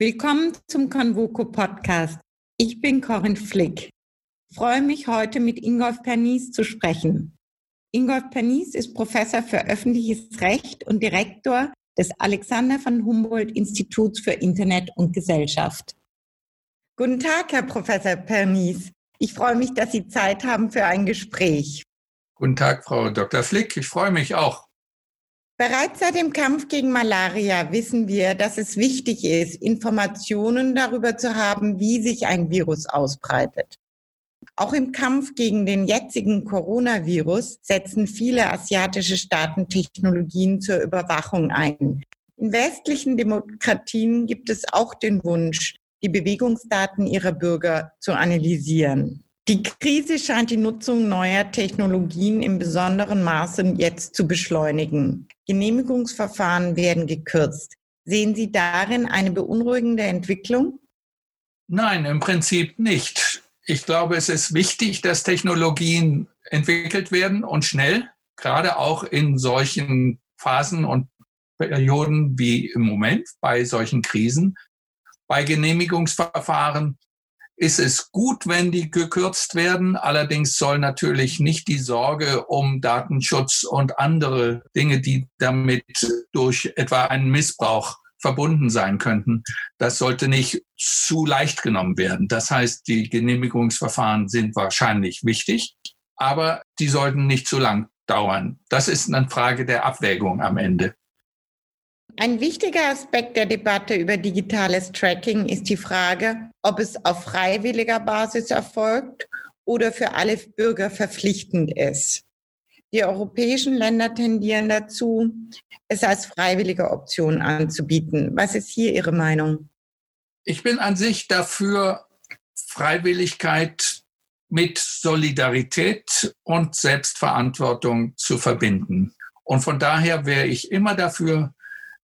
Willkommen zum Convoco Podcast. Ich bin Corinne Flick. Ich freue mich heute mit Ingolf Pernies zu sprechen. Ingolf Pernies ist Professor für öffentliches Recht und Direktor des Alexander von Humboldt Instituts für Internet und Gesellschaft. Guten Tag, Herr Professor Pernies. Ich freue mich, dass Sie Zeit haben für ein Gespräch. Guten Tag, Frau Dr. Flick. Ich freue mich auch. Bereits seit dem Kampf gegen Malaria wissen wir, dass es wichtig ist, Informationen darüber zu haben, wie sich ein Virus ausbreitet. Auch im Kampf gegen den jetzigen Coronavirus setzen viele asiatische Staaten Technologien zur Überwachung ein. In westlichen Demokratien gibt es auch den Wunsch, die Bewegungsdaten ihrer Bürger zu analysieren. Die Krise scheint die Nutzung neuer Technologien im besonderen Maße jetzt zu beschleunigen. Genehmigungsverfahren werden gekürzt. Sehen Sie darin eine beunruhigende Entwicklung? Nein, im Prinzip nicht. Ich glaube, es ist wichtig, dass Technologien entwickelt werden und schnell, gerade auch in solchen Phasen und Perioden wie im Moment bei solchen Krisen. Bei Genehmigungsverfahren ist es gut, wenn die gekürzt werden. Allerdings soll natürlich nicht die Sorge um Datenschutz und andere Dinge, die damit durch etwa einen Missbrauch verbunden sein könnten, das sollte nicht zu leicht genommen werden. Das heißt, die Genehmigungsverfahren sind wahrscheinlich wichtig, aber die sollten nicht zu lang dauern. Das ist eine Frage der Abwägung am Ende. Ein wichtiger Aspekt der Debatte über digitales Tracking ist die Frage, ob es auf freiwilliger Basis erfolgt oder für alle Bürger verpflichtend ist. Die europäischen Länder tendieren dazu, es als freiwillige Option anzubieten. Was ist hier Ihre Meinung? Ich bin an sich dafür, Freiwilligkeit mit Solidarität und Selbstverantwortung zu verbinden. Und von daher wäre ich immer dafür,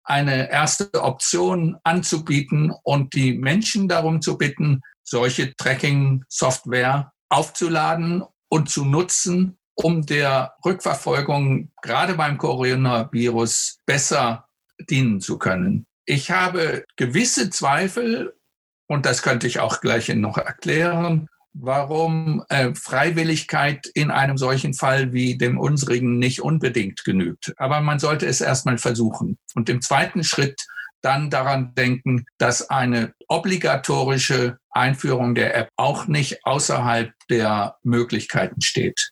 eine erste Option anzubieten und die Menschen darum zu bitten, solche Tracking-Software aufzuladen und zu nutzen, um der Rückverfolgung gerade beim Coronavirus besser dienen zu können. Ich habe gewisse Zweifel, und das könnte ich auch gleich noch erklären, warum äh, Freiwilligkeit in einem solchen Fall wie dem unsrigen nicht unbedingt genügt. Aber man sollte es erstmal versuchen. Und im zweiten Schritt dann daran denken, dass eine obligatorische Einführung der App auch nicht außerhalb der Möglichkeiten steht.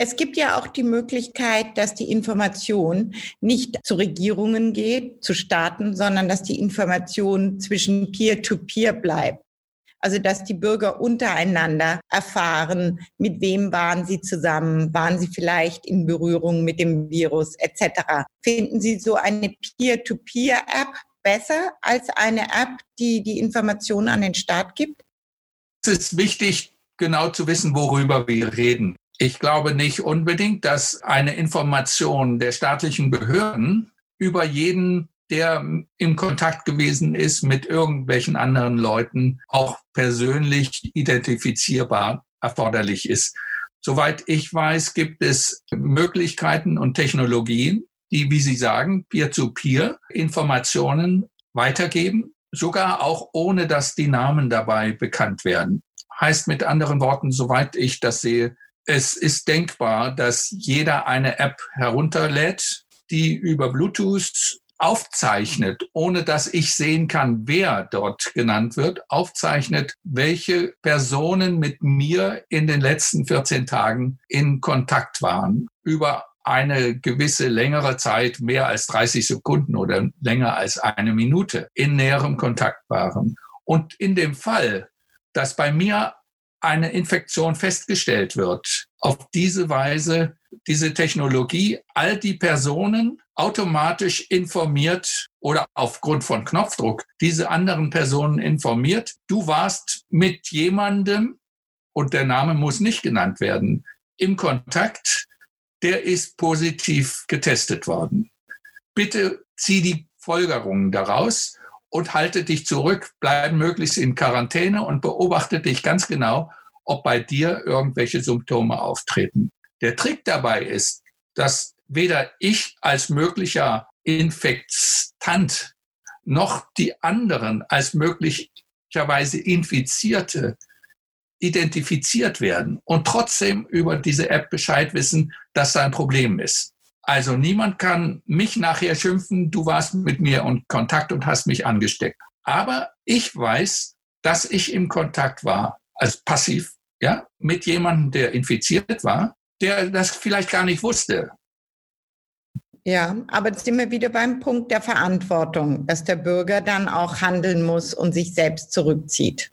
Es gibt ja auch die Möglichkeit, dass die Information nicht zu Regierungen geht, zu Staaten, sondern dass die Information zwischen Peer-to-Peer -Peer bleibt. Also dass die Bürger untereinander erfahren, mit wem waren sie zusammen, waren sie vielleicht in Berührung mit dem Virus etc. Finden Sie so eine Peer-to-Peer-App besser als eine App, die die Informationen an den Staat gibt? Es ist wichtig, genau zu wissen, worüber wir reden. Ich glaube nicht unbedingt, dass eine Information der staatlichen Behörden über jeden der im Kontakt gewesen ist mit irgendwelchen anderen Leuten, auch persönlich identifizierbar erforderlich ist. Soweit ich weiß, gibt es Möglichkeiten und Technologien, die, wie Sie sagen, peer-to-peer -peer Informationen weitergeben, sogar auch ohne dass die Namen dabei bekannt werden. Heißt mit anderen Worten, soweit ich das sehe, es ist denkbar, dass jeder eine App herunterlädt, die über Bluetooth aufzeichnet, ohne dass ich sehen kann, wer dort genannt wird, aufzeichnet, welche Personen mit mir in den letzten 14 Tagen in Kontakt waren. Über eine gewisse längere Zeit, mehr als 30 Sekunden oder länger als eine Minute in näherem Kontakt waren. Und in dem Fall, dass bei mir eine Infektion festgestellt wird, auf diese Weise diese Technologie all die Personen automatisch informiert oder aufgrund von Knopfdruck diese anderen Personen informiert. Du warst mit jemandem, und der Name muss nicht genannt werden, im Kontakt, der ist positiv getestet worden. Bitte zieh die Folgerungen daraus und halte dich zurück, bleib möglichst in Quarantäne und beobachte dich ganz genau, ob bei dir irgendwelche Symptome auftreten. Der Trick dabei ist, dass weder ich als möglicher Infektant noch die anderen als möglicherweise Infizierte identifiziert werden und trotzdem über diese App Bescheid wissen, dass da ein Problem ist. Also niemand kann mich nachher schimpfen, du warst mit mir in Kontakt und hast mich angesteckt. Aber ich weiß, dass ich im Kontakt war, als passiv, ja, mit jemandem, der infiziert war, der das vielleicht gar nicht wusste. Ja, aber jetzt sind wir wieder beim Punkt der Verantwortung, dass der Bürger dann auch handeln muss und sich selbst zurückzieht.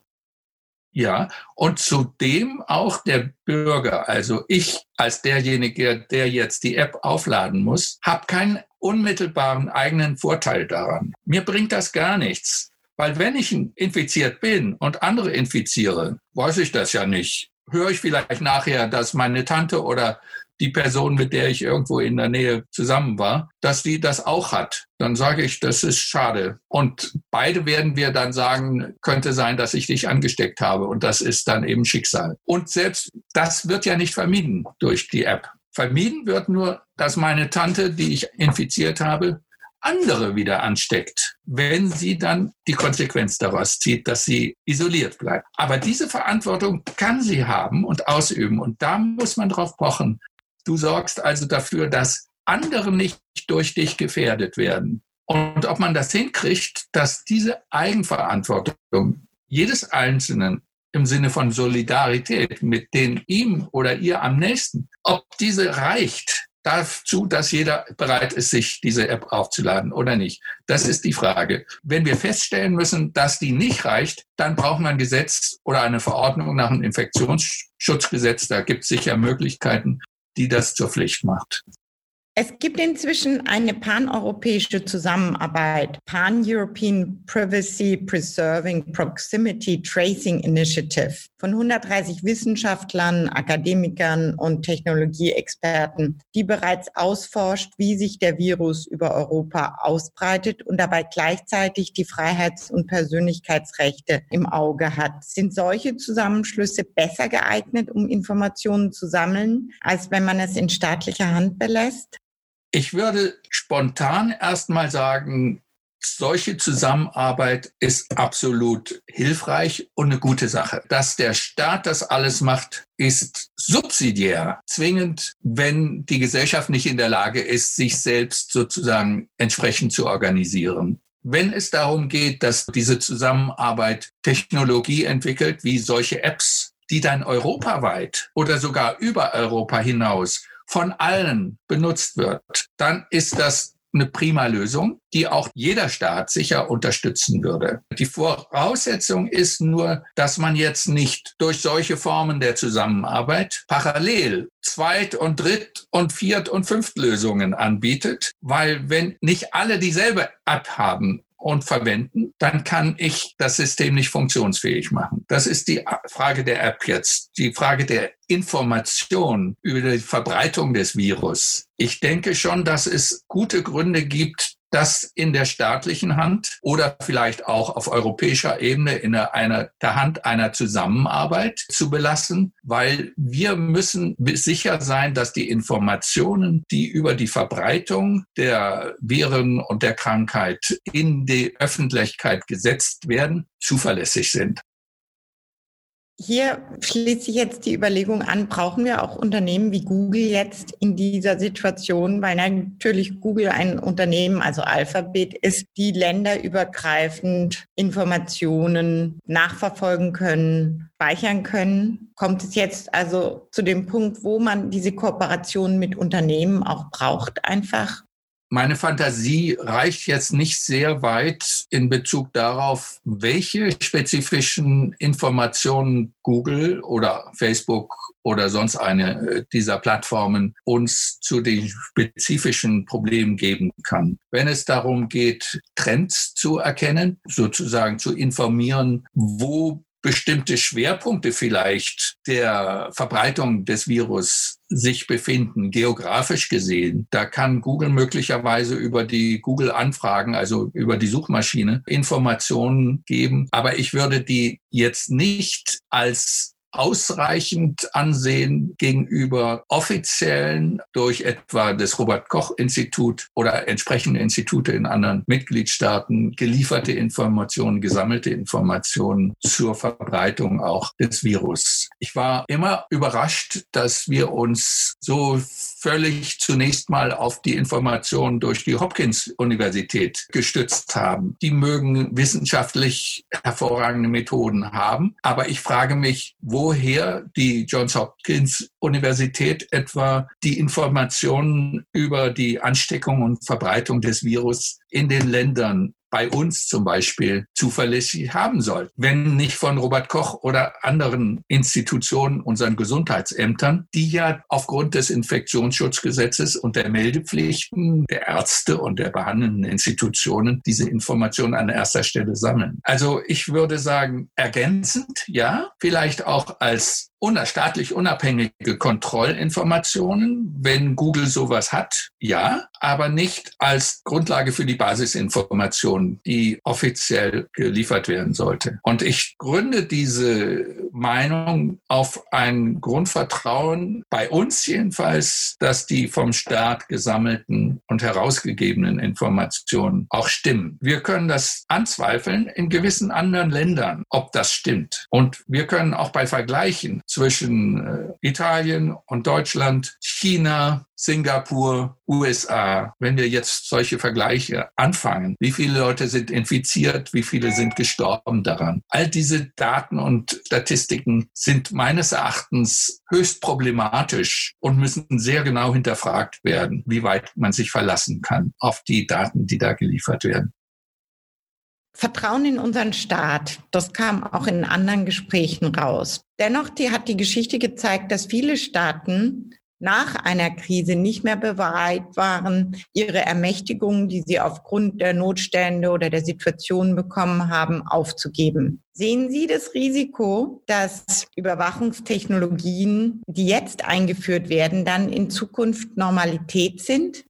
Ja, und zudem auch der Bürger, also ich als derjenige, der jetzt die App aufladen muss, habe keinen unmittelbaren eigenen Vorteil daran. Mir bringt das gar nichts, weil wenn ich infiziert bin und andere infiziere, weiß ich das ja nicht. Höre ich vielleicht nachher, dass meine Tante oder die Person, mit der ich irgendwo in der Nähe zusammen war, dass die das auch hat. Dann sage ich, das ist schade. Und beide werden wir dann sagen, könnte sein, dass ich dich angesteckt habe. Und das ist dann eben Schicksal. Und selbst das wird ja nicht vermieden durch die App. Vermieden wird nur, dass meine Tante, die ich infiziert habe, andere wieder ansteckt, wenn sie dann die Konsequenz daraus zieht, dass sie isoliert bleibt. Aber diese Verantwortung kann sie haben und ausüben. Und da muss man drauf pochen. Du sorgst also dafür, dass andere nicht durch dich gefährdet werden. Und ob man das hinkriegt, dass diese Eigenverantwortung jedes Einzelnen im Sinne von Solidarität mit den ihm oder ihr am nächsten, ob diese reicht dazu, dass jeder bereit ist, sich diese App aufzuladen oder nicht. Das ist die Frage. Wenn wir feststellen müssen, dass die nicht reicht, dann braucht man ein Gesetz oder eine Verordnung nach dem Infektionsschutzgesetz. Da gibt es sicher Möglichkeiten, die das zur Pflicht macht. Es gibt inzwischen eine paneuropäische Zusammenarbeit, Pan-European Privacy Preserving Proximity Tracing Initiative von 130 Wissenschaftlern, Akademikern und Technologieexperten, die bereits ausforscht, wie sich der Virus über Europa ausbreitet und dabei gleichzeitig die Freiheits- und Persönlichkeitsrechte im Auge hat. Sind solche Zusammenschlüsse besser geeignet, um Informationen zu sammeln, als wenn man es in staatlicher Hand belässt? Ich würde spontan erstmal sagen, solche Zusammenarbeit ist absolut hilfreich und eine gute Sache. Dass der Staat das alles macht, ist subsidiär, zwingend, wenn die Gesellschaft nicht in der Lage ist, sich selbst sozusagen entsprechend zu organisieren. Wenn es darum geht, dass diese Zusammenarbeit Technologie entwickelt, wie solche Apps, die dann europaweit oder sogar über Europa hinaus von allen benutzt wird, dann ist das eine prima Lösung, die auch jeder Staat sicher unterstützen würde. Die Voraussetzung ist nur, dass man jetzt nicht durch solche Formen der Zusammenarbeit parallel Zweit- und Dritt- und Viert- und Fünftlösungen anbietet, weil wenn nicht alle dieselbe App haben, und verwenden, dann kann ich das System nicht funktionsfähig machen. Das ist die Frage der App jetzt, die Frage der Information über die Verbreitung des Virus. Ich denke schon, dass es gute Gründe gibt, das in der staatlichen Hand oder vielleicht auch auf europäischer Ebene in einer, der Hand einer Zusammenarbeit zu belassen, weil wir müssen sicher sein, dass die Informationen, die über die Verbreitung der Viren und der Krankheit in die Öffentlichkeit gesetzt werden, zuverlässig sind. Hier schließt sich jetzt die Überlegung an, brauchen wir auch Unternehmen wie Google jetzt in dieser Situation, weil natürlich Google ein Unternehmen, also Alphabet ist, die länderübergreifend Informationen nachverfolgen können, speichern können. Kommt es jetzt also zu dem Punkt, wo man diese Kooperation mit Unternehmen auch braucht einfach? Meine Fantasie reicht jetzt nicht sehr weit in Bezug darauf, welche spezifischen Informationen Google oder Facebook oder sonst eine äh, dieser Plattformen uns zu den spezifischen Problemen geben kann. Wenn es darum geht, Trends zu erkennen, sozusagen zu informieren, wo bestimmte Schwerpunkte vielleicht der Verbreitung des Virus sich befinden, geografisch gesehen. Da kann Google möglicherweise über die Google-Anfragen, also über die Suchmaschine, Informationen geben. Aber ich würde die jetzt nicht als ausreichend ansehen gegenüber offiziellen durch etwa das Robert Koch Institut oder entsprechende Institute in anderen Mitgliedstaaten gelieferte Informationen, gesammelte Informationen zur Verbreitung auch des Virus. Ich war immer überrascht, dass wir uns so völlig zunächst mal auf die Informationen durch die Hopkins-Universität gestützt haben. Die mögen wissenschaftlich hervorragende Methoden haben, aber ich frage mich, woher die Johns Hopkins Universität etwa die Informationen über die Ansteckung und Verbreitung des Virus in den Ländern bei uns zum Beispiel zuverlässig haben soll. Wenn nicht von Robert Koch oder anderen Institutionen, unseren Gesundheitsämtern, die ja aufgrund des Infektionsschutzgesetzes und der Meldepflichten der Ärzte und der behandelnden Institutionen diese Informationen an erster Stelle sammeln. Also ich würde sagen, ergänzend, ja, vielleicht auch als staatlich unabhängige Kontrollinformationen, wenn Google sowas hat, ja, aber nicht als Grundlage für die Basisinformation, die offiziell geliefert werden sollte. Und ich gründe diese Meinung auf ein Grundvertrauen bei uns jedenfalls, dass die vom Staat gesammelten und herausgegebenen Informationen auch stimmen. Wir können das anzweifeln in gewissen anderen Ländern, ob das stimmt. Und wir können auch bei Vergleichen zwischen äh, Italien und Deutschland, China, Singapur, USA, wenn wir jetzt solche Vergleiche anfangen, wie viele Leute sind infiziert, wie viele sind gestorben daran. All diese Daten und Statistiken sind meines Erachtens höchst problematisch und müssen sehr genau hinterfragt werden, wie weit man sich verlassen kann auf die Daten, die da geliefert werden. Vertrauen in unseren Staat, das kam auch in anderen Gesprächen raus. Dennoch die, hat die Geschichte gezeigt, dass viele Staaten nach einer Krise nicht mehr bereit waren, ihre Ermächtigungen, die sie aufgrund der Notstände oder der Situation bekommen haben, aufzugeben. Sehen Sie das Risiko, dass Überwachungstechnologien, die jetzt eingeführt werden, dann in Zukunft Normalität sind?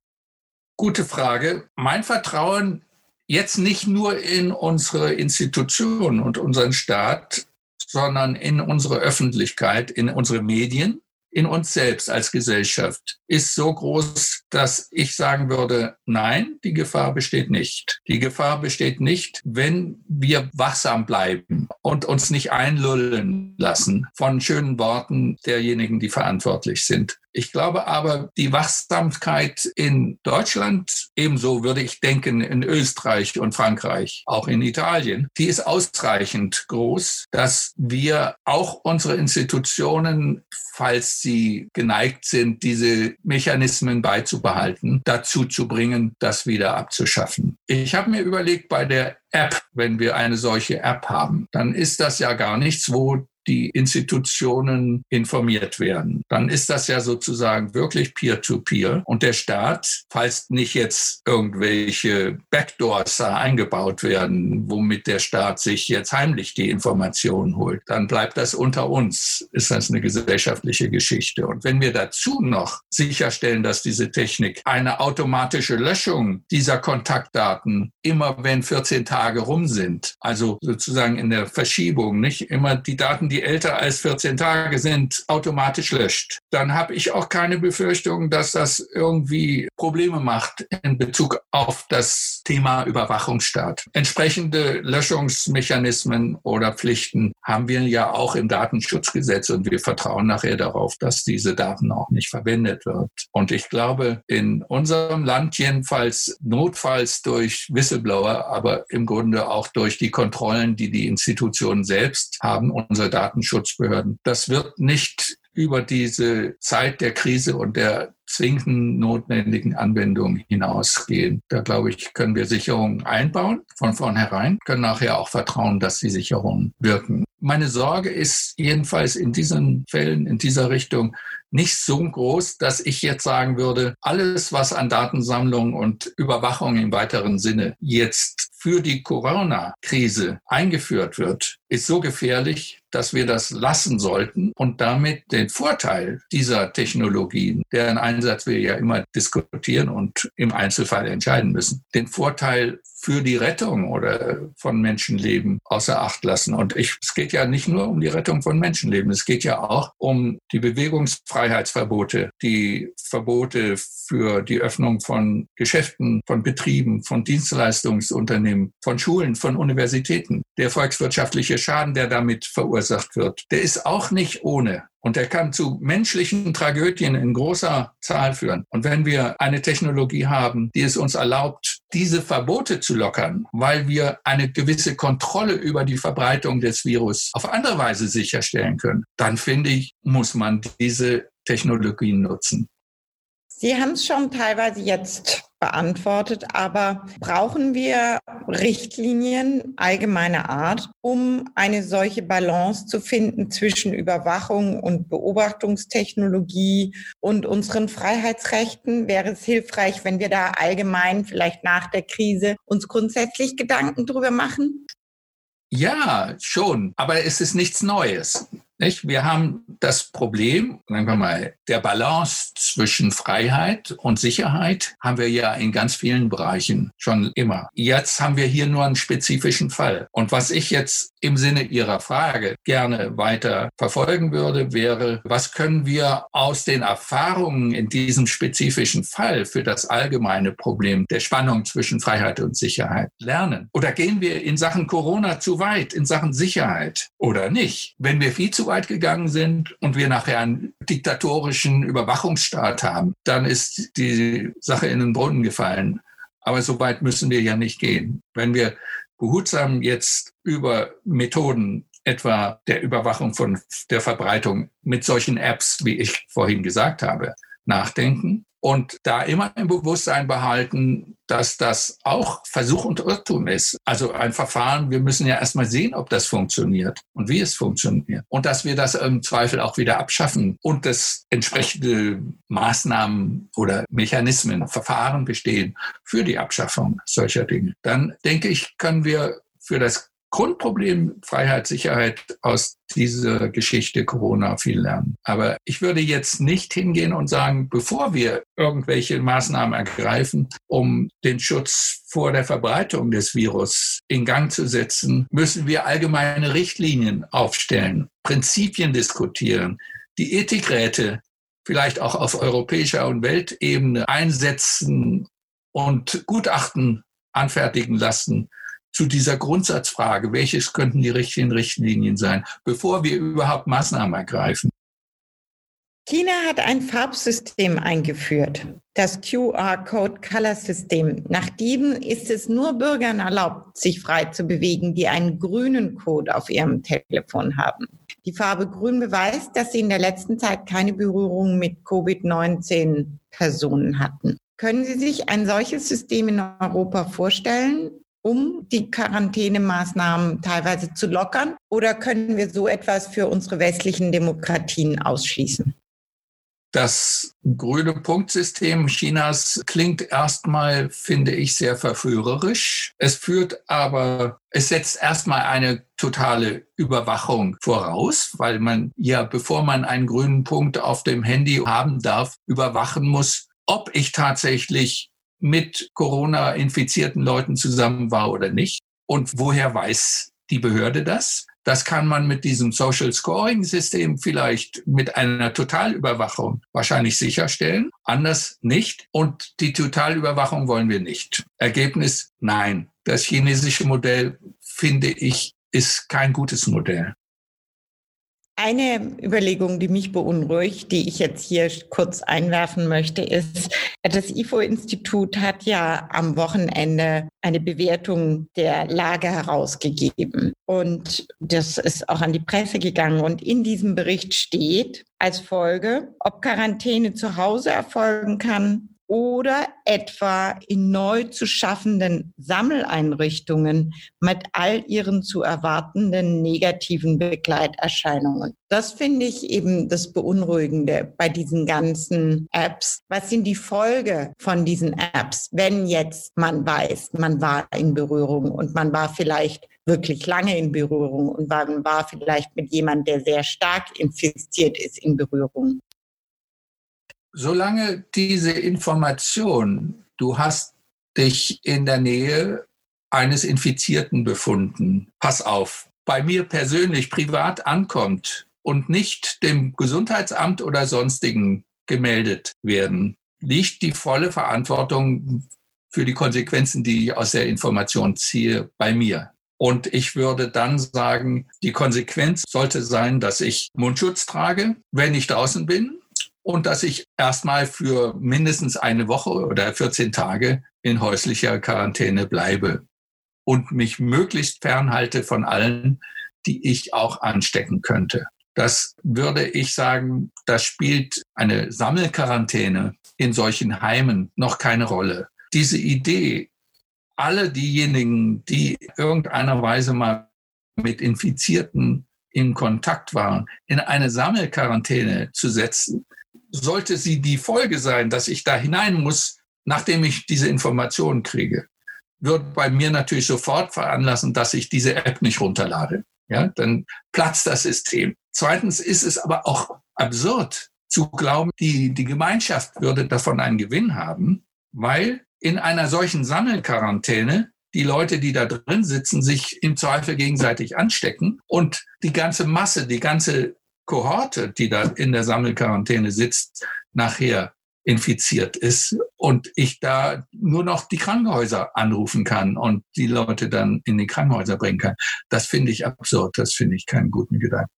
Gute Frage. Mein Vertrauen jetzt nicht nur in unsere Institutionen und unseren Staat, sondern in unsere Öffentlichkeit, in unsere Medien, in uns selbst als Gesellschaft ist so groß, dass ich sagen würde, nein, die Gefahr besteht nicht. Die Gefahr besteht nicht, wenn wir wachsam bleiben und uns nicht einlullen lassen von schönen Worten derjenigen, die verantwortlich sind. Ich glaube aber, die Wachsamkeit in Deutschland, ebenso würde ich denken in Österreich und Frankreich, auch in Italien, die ist ausreichend groß, dass wir auch unsere Institutionen, falls sie geneigt sind, diese Mechanismen beizubehalten, dazu zu bringen, das wieder abzuschaffen. Ich habe mir überlegt, bei der App, wenn wir eine solche App haben, dann ist das ja gar nichts, wo die Institutionen informiert werden. Dann ist das ja sozusagen wirklich Peer-to-Peer. -Peer. Und der Staat, falls nicht jetzt irgendwelche Backdoors da eingebaut werden, womit der Staat sich jetzt heimlich die Informationen holt, dann bleibt das unter uns. Ist das eine gesellschaftliche Geschichte. Und wenn wir dazu noch sicherstellen, dass diese Technik eine automatische Löschung dieser Kontaktdaten immer wenn 14 Tage rum sind, also sozusagen in der Verschiebung, nicht immer die Daten, die die älter als 14 Tage sind, automatisch löscht. Dann habe ich auch keine Befürchtung, dass das irgendwie Probleme macht in Bezug auf das Thema Überwachungsstaat. Entsprechende Löschungsmechanismen oder Pflichten haben wir ja auch im Datenschutzgesetz und wir vertrauen nachher darauf, dass diese Daten auch nicht verwendet wird. Und ich glaube, in unserem Land jedenfalls notfalls durch Whistleblower, aber im Grunde auch durch die Kontrollen, die die Institutionen selbst haben, unsere Daten Datenschutzbehörden. Das wird nicht über diese Zeit der Krise und der zwingenden notwendigen Anwendung hinausgehen. Da glaube ich, können wir Sicherungen einbauen von vornherein, können nachher auch vertrauen, dass die Sicherungen wirken. Meine Sorge ist jedenfalls in diesen Fällen, in dieser Richtung, nicht so groß, dass ich jetzt sagen würde, alles, was an Datensammlung und Überwachung im weiteren Sinne jetzt für die Corona-Krise eingeführt wird, ist so gefährlich, dass wir das lassen sollten und damit den Vorteil dieser Technologien, deren Einsatz wir ja immer diskutieren und im Einzelfall entscheiden müssen, den Vorteil für die Rettung oder von Menschenleben außer Acht lassen. Und ich, es geht ja nicht nur um die Rettung von Menschenleben, es geht ja auch um die Bewegungsfreiheitsverbote, die Verbote für die Öffnung von Geschäften, von Betrieben, von Dienstleistungsunternehmen, von Schulen, von Universitäten. Der volkswirtschaftliche Schaden, der damit verursacht wird, der ist auch nicht ohne. Und der kann zu menschlichen Tragödien in großer Zahl führen. Und wenn wir eine Technologie haben, die es uns erlaubt, diese Verbote zu lockern, weil wir eine gewisse Kontrolle über die Verbreitung des Virus auf andere Weise sicherstellen können, dann finde ich, muss man diese Technologien nutzen. Sie haben es schon teilweise jetzt beantwortet, aber brauchen wir Richtlinien allgemeiner Art, um eine solche Balance zu finden zwischen Überwachung und Beobachtungstechnologie und unseren Freiheitsrechten? Wäre es hilfreich, wenn wir da allgemein vielleicht nach der Krise uns grundsätzlich Gedanken drüber machen? Ja, schon, aber es ist nichts Neues. Nicht? Wir haben das Problem, sagen wir mal, der Balance zwischen Freiheit und Sicherheit haben wir ja in ganz vielen Bereichen schon immer. Jetzt haben wir hier nur einen spezifischen Fall. Und was ich jetzt im Sinne Ihrer Frage gerne weiter verfolgen würde, wäre, was können wir aus den Erfahrungen in diesem spezifischen Fall für das allgemeine Problem der Spannung zwischen Freiheit und Sicherheit lernen? Oder gehen wir in Sachen Corona zu weit, in Sachen Sicherheit oder nicht? Wenn wir viel weit gegangen sind und wir nachher einen diktatorischen Überwachungsstaat haben, dann ist die Sache in den Brunnen gefallen. Aber so weit müssen wir ja nicht gehen. Wenn wir behutsam jetzt über Methoden etwa der Überwachung von der Verbreitung mit solchen Apps, wie ich vorhin gesagt habe, nachdenken, und da immer im Bewusstsein behalten, dass das auch Versuch und Irrtum ist. Also ein Verfahren, wir müssen ja erstmal sehen, ob das funktioniert und wie es funktioniert. Und dass wir das im Zweifel auch wieder abschaffen und dass entsprechende Maßnahmen oder Mechanismen, Verfahren bestehen für die Abschaffung solcher Dinge. Dann denke ich, können wir für das Grundproblem Freiheit, Sicherheit aus dieser Geschichte Corona viel lernen. Aber ich würde jetzt nicht hingehen und sagen, bevor wir irgendwelche Maßnahmen ergreifen, um den Schutz vor der Verbreitung des Virus in Gang zu setzen, müssen wir allgemeine Richtlinien aufstellen, Prinzipien diskutieren, die Ethikräte vielleicht auch auf europäischer und Weltebene einsetzen und Gutachten anfertigen lassen, zu dieser Grundsatzfrage, welches könnten die richtigen Richtlinien sein, bevor wir überhaupt Maßnahmen ergreifen. China hat ein Farbsystem eingeführt, das QR-Code Color System. Nach diesem ist es nur Bürgern erlaubt, sich frei zu bewegen, die einen grünen Code auf ihrem Telefon haben. Die Farbe grün beweist, dass sie in der letzten Zeit keine Berührung mit Covid-19 Personen hatten. Können Sie sich ein solches System in Europa vorstellen? Um die Quarantänemaßnahmen teilweise zu lockern? Oder können wir so etwas für unsere westlichen Demokratien ausschließen? Das grüne Punktsystem Chinas klingt erstmal, finde ich, sehr verführerisch. Es führt aber, es setzt erstmal eine totale Überwachung voraus, weil man ja, bevor man einen grünen Punkt auf dem Handy haben darf, überwachen muss, ob ich tatsächlich mit Corona-infizierten Leuten zusammen war oder nicht. Und woher weiß die Behörde das? Das kann man mit diesem Social Scoring System vielleicht mit einer Totalüberwachung wahrscheinlich sicherstellen, anders nicht. Und die Totalüberwachung wollen wir nicht. Ergebnis, nein. Das chinesische Modell, finde ich, ist kein gutes Modell. Eine Überlegung, die mich beunruhigt, die ich jetzt hier kurz einwerfen möchte, ist, das IFO-Institut hat ja am Wochenende eine Bewertung der Lage herausgegeben. Und das ist auch an die Presse gegangen. Und in diesem Bericht steht als Folge, ob Quarantäne zu Hause erfolgen kann oder etwa in neu zu schaffenden Sammeleinrichtungen mit all ihren zu erwartenden negativen Begleiterscheinungen. Das finde ich eben das Beunruhigende bei diesen ganzen Apps. Was sind die Folge von diesen Apps, wenn jetzt man weiß, man war in Berührung und man war vielleicht wirklich lange in Berührung und man war vielleicht mit jemandem, der sehr stark infiziert ist, in Berührung? Solange diese Information, du hast dich in der Nähe eines Infizierten befunden, pass auf, bei mir persönlich privat ankommt und nicht dem Gesundheitsamt oder sonstigen gemeldet werden, liegt die volle Verantwortung für die Konsequenzen, die ich aus der Information ziehe, bei mir. Und ich würde dann sagen, die Konsequenz sollte sein, dass ich Mundschutz trage, wenn ich draußen bin, und dass ich erstmal für mindestens eine Woche oder 14 Tage in häuslicher Quarantäne bleibe und mich möglichst fernhalte von allen, die ich auch anstecken könnte. Das würde ich sagen, das spielt eine Sammelquarantäne in solchen Heimen noch keine Rolle. Diese Idee, alle diejenigen, die irgendeiner Weise mal mit Infizierten in Kontakt waren, in eine Sammelquarantäne zu setzen, sollte sie die Folge sein, dass ich da hinein muss, nachdem ich diese Informationen kriege, wird bei mir natürlich sofort veranlassen, dass ich diese App nicht runterlade. Ja, dann platzt das System. Zweitens ist es aber auch absurd zu glauben, die, die Gemeinschaft würde davon einen Gewinn haben, weil in einer solchen Sammelquarantäne die Leute, die da drin sitzen, sich im Zweifel gegenseitig anstecken und die ganze Masse, die ganze Kohorte, die da in der Sammelquarantäne sitzt, nachher infiziert ist und ich da nur noch die Krankenhäuser anrufen kann und die Leute dann in die Krankenhäuser bringen kann. Das finde ich absurd. Das finde ich keinen guten Gedanken.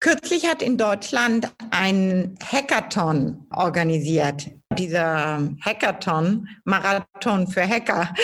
Kürzlich hat in Deutschland ein Hackathon organisiert. Dieser Hackathon, Marathon für Hacker,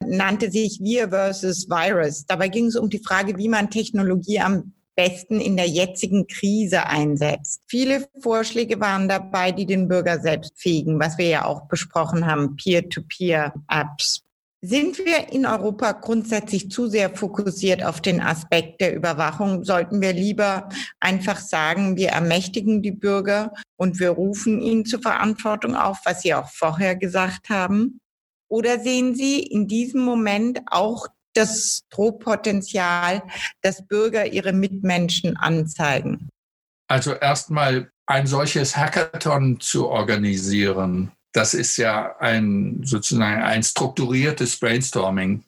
nannte sich Wir versus Virus. Dabei ging es um die Frage, wie man Technologie am besten in der jetzigen Krise einsetzt. Viele Vorschläge waren dabei, die den Bürger selbst fähigen, was wir ja auch besprochen haben, Peer-to-Peer-Apps. Sind wir in Europa grundsätzlich zu sehr fokussiert auf den Aspekt der Überwachung? Sollten wir lieber einfach sagen, wir ermächtigen die Bürger und wir rufen ihnen zur Verantwortung auf, was Sie auch vorher gesagt haben? Oder sehen Sie in diesem Moment auch das Drohpotenzial, dass Bürger ihre Mitmenschen anzeigen? Also erstmal ein solches Hackathon zu organisieren, das ist ja ein sozusagen ein strukturiertes Brainstorming.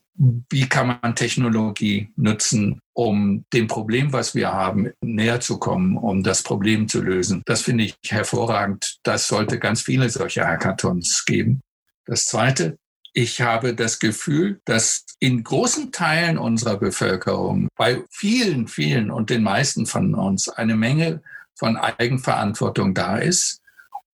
Wie kann man Technologie nutzen, um dem Problem, was wir haben, näher zu kommen, um das Problem zu lösen? Das finde ich hervorragend. Das sollte ganz viele solche Hackathons geben. Das Zweite, ich habe das Gefühl, dass in großen Teilen unserer Bevölkerung, bei vielen, vielen und den meisten von uns, eine Menge von Eigenverantwortung da ist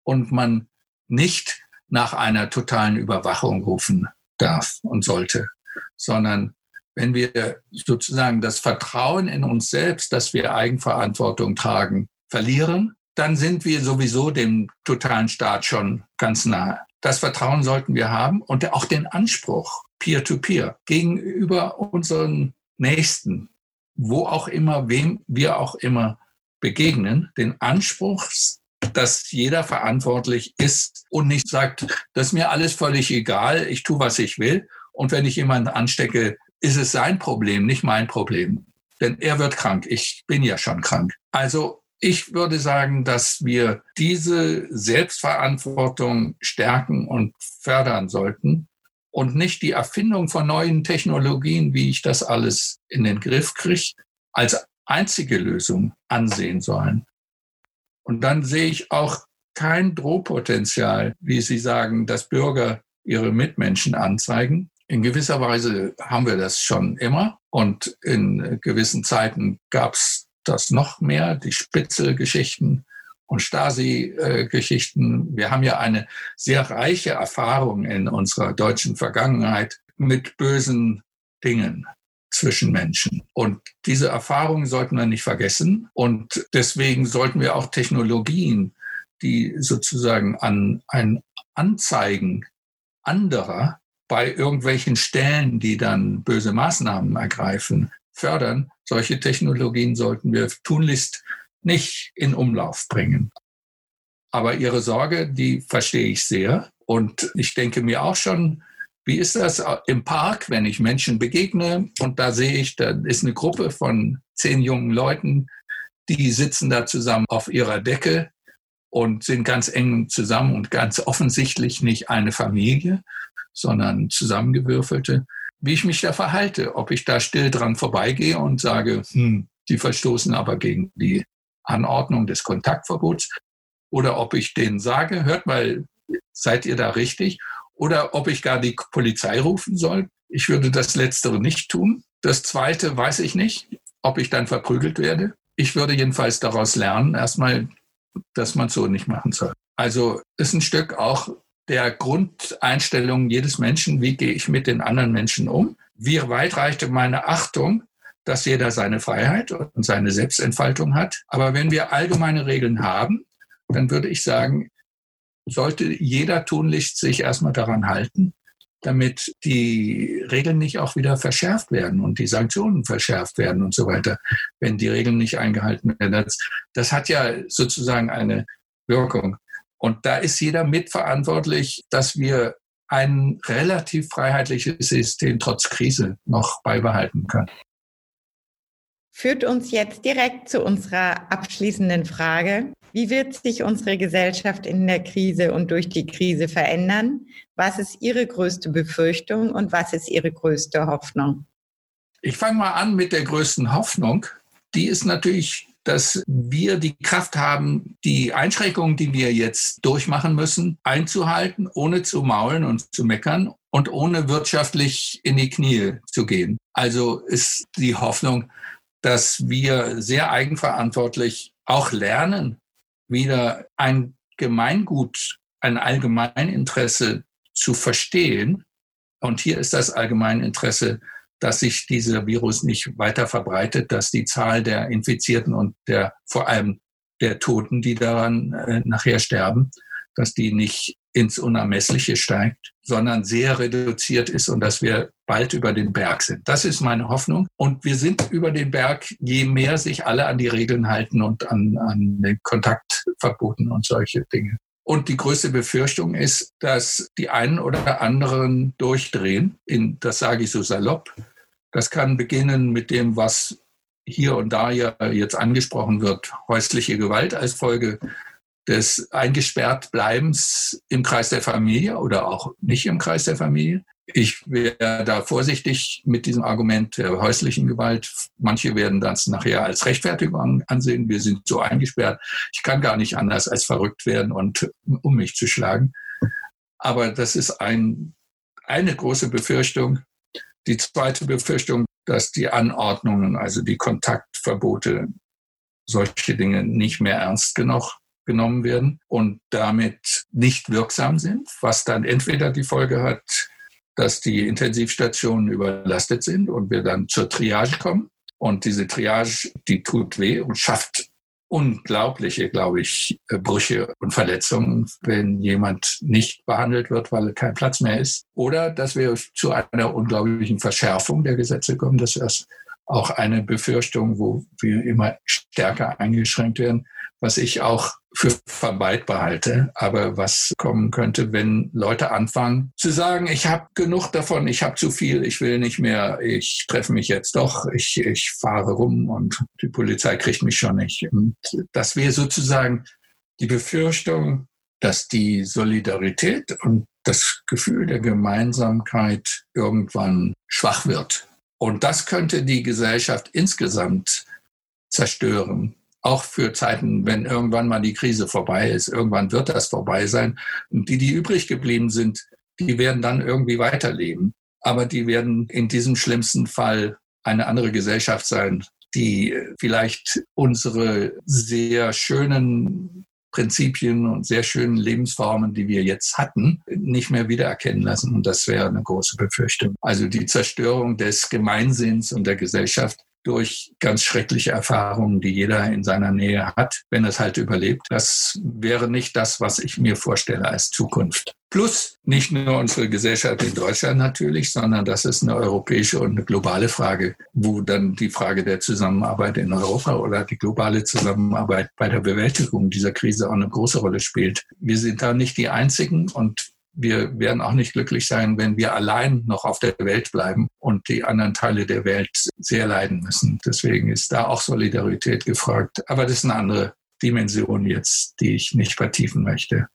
und man nicht nach einer totalen Überwachung rufen darf und sollte, sondern wenn wir sozusagen das Vertrauen in uns selbst, dass wir Eigenverantwortung tragen, verlieren, dann sind wir sowieso dem totalen Staat schon ganz nahe. Das Vertrauen sollten wir haben und auch den Anspruch, peer-to-peer, -peer, gegenüber unseren Nächsten, wo auch immer, wem wir auch immer begegnen, den Anspruch, dass jeder verantwortlich ist und nicht sagt, das ist mir alles völlig egal, ich tue, was ich will. Und wenn ich jemanden anstecke, ist es sein Problem, nicht mein Problem. Denn er wird krank. Ich bin ja schon krank. Also ich würde sagen, dass wir diese Selbstverantwortung stärken und fördern sollten und nicht die Erfindung von neuen Technologien, wie ich das alles in den Griff kriege, als einzige Lösung ansehen sollen. Und dann sehe ich auch kein Drohpotenzial, wie Sie sagen, dass Bürger ihre Mitmenschen anzeigen. In gewisser Weise haben wir das schon immer und in gewissen Zeiten gab es das noch mehr, die Spitzelgeschichten und Stasi-Geschichten. Wir haben ja eine sehr reiche Erfahrung in unserer deutschen Vergangenheit mit bösen Dingen zwischen Menschen. Und diese Erfahrungen sollten wir nicht vergessen. Und deswegen sollten wir auch Technologien, die sozusagen an ein Anzeigen anderer bei irgendwelchen Stellen, die dann böse Maßnahmen ergreifen, fördern. Solche Technologien sollten wir tunlichst nicht in Umlauf bringen. Aber Ihre Sorge, die verstehe ich sehr. Und ich denke mir auch schon, wie ist das im Park, wenn ich Menschen begegne und da sehe ich, da ist eine Gruppe von zehn jungen Leuten, die sitzen da zusammen auf ihrer Decke und sind ganz eng zusammen und ganz offensichtlich nicht eine Familie, sondern zusammengewürfelte. Wie ich mich da verhalte, ob ich da still dran vorbeigehe und sage, hm, die verstoßen aber gegen die Anordnung des Kontaktverbots, oder ob ich denen sage, hört mal, seid ihr da richtig? Oder ob ich gar die Polizei rufen soll. Ich würde das Letztere nicht tun. Das Zweite weiß ich nicht, ob ich dann verprügelt werde. Ich würde jedenfalls daraus lernen, erstmal, dass man so nicht machen soll. Also ist ein Stück auch der Grundeinstellung jedes Menschen, wie gehe ich mit den anderen Menschen um? Wie weit reichte meine Achtung, dass jeder seine Freiheit und seine Selbstentfaltung hat? Aber wenn wir allgemeine Regeln haben, dann würde ich sagen, sollte jeder tunlichst sich erstmal daran halten, damit die Regeln nicht auch wieder verschärft werden und die Sanktionen verschärft werden und so weiter, wenn die Regeln nicht eingehalten werden. Das, das hat ja sozusagen eine Wirkung. Und da ist jeder mitverantwortlich, dass wir ein relativ freiheitliches System trotz Krise noch beibehalten können. Führt uns jetzt direkt zu unserer abschließenden Frage. Wie wird sich unsere Gesellschaft in der Krise und durch die Krise verändern? Was ist Ihre größte Befürchtung und was ist Ihre größte Hoffnung? Ich fange mal an mit der größten Hoffnung. Die ist natürlich, dass wir die Kraft haben, die Einschränkungen, die wir jetzt durchmachen müssen, einzuhalten, ohne zu maulen und zu meckern und ohne wirtschaftlich in die Knie zu gehen. Also ist die Hoffnung, dass wir sehr eigenverantwortlich auch lernen, wieder ein Gemeingut, ein Allgemeininteresse zu verstehen. Und hier ist das Allgemeininteresse, dass sich dieser Virus nicht weiter verbreitet, dass die Zahl der Infizierten und der vor allem der Toten, die daran äh, nachher sterben, dass die nicht ins Unermessliche steigt, sondern sehr reduziert ist und dass wir bald über den Berg sind. Das ist meine Hoffnung. Und wir sind über den Berg, je mehr sich alle an die Regeln halten und an, an den Kontaktverboten und solche Dinge. Und die größte Befürchtung ist, dass die einen oder anderen durchdrehen. In, das sage ich so salopp. Das kann beginnen mit dem, was hier und da ja jetzt angesprochen wird, häusliche Gewalt als Folge des Eingesperrtbleibens im Kreis der Familie oder auch nicht im Kreis der Familie. Ich wäre da vorsichtig mit diesem Argument der häuslichen Gewalt. Manche werden das nachher als Rechtfertigung ansehen. Wir sind so eingesperrt. Ich kann gar nicht anders als verrückt werden und um mich zu schlagen. Aber das ist ein, eine große Befürchtung. Die zweite Befürchtung, dass die Anordnungen, also die Kontaktverbote, solche Dinge nicht mehr ernst genug genommen werden und damit nicht wirksam sind, was dann entweder die Folge hat, dass die Intensivstationen überlastet sind und wir dann zur Triage kommen. Und diese Triage, die tut weh und schafft unglaubliche, glaube ich, äh, Brüche und Verletzungen, wenn jemand nicht behandelt wird, weil kein Platz mehr ist. Oder dass wir zu einer unglaublichen Verschärfung der Gesetze kommen. Das ist auch eine Befürchtung, wo wir immer stärker eingeschränkt werden was ich auch für vermeidbar halte, aber was kommen könnte, wenn Leute anfangen zu sagen, ich habe genug davon, ich habe zu viel, ich will nicht mehr, ich treffe mich jetzt doch, ich, ich fahre rum und die Polizei kriegt mich schon nicht. Und das wäre sozusagen die Befürchtung, dass die Solidarität und das Gefühl der Gemeinsamkeit irgendwann schwach wird. Und das könnte die Gesellschaft insgesamt zerstören auch für Zeiten, wenn irgendwann mal die Krise vorbei ist. Irgendwann wird das vorbei sein. Und die, die übrig geblieben sind, die werden dann irgendwie weiterleben. Aber die werden in diesem schlimmsten Fall eine andere Gesellschaft sein, die vielleicht unsere sehr schönen Prinzipien und sehr schönen Lebensformen, die wir jetzt hatten, nicht mehr wiedererkennen lassen. Und das wäre eine große Befürchtung. Also die Zerstörung des Gemeinsinns und der Gesellschaft durch ganz schreckliche Erfahrungen, die jeder in seiner Nähe hat, wenn es halt überlebt. Das wäre nicht das, was ich mir vorstelle als Zukunft. Plus nicht nur unsere Gesellschaft in Deutschland natürlich, sondern das ist eine europäische und eine globale Frage, wo dann die Frage der Zusammenarbeit in Europa oder die globale Zusammenarbeit bei der Bewältigung dieser Krise auch eine große Rolle spielt. Wir sind da nicht die Einzigen und wir werden auch nicht glücklich sein, wenn wir allein noch auf der Welt bleiben und die anderen Teile der Welt sehr leiden müssen. Deswegen ist da auch Solidarität gefragt. Aber das ist eine andere Dimension jetzt, die ich nicht vertiefen möchte.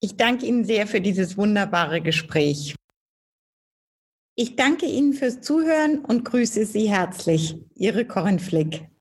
Ich danke Ihnen sehr für dieses wunderbare Gespräch. Ich danke Ihnen fürs Zuhören und grüße Sie herzlich. Ihre Corinne Flick.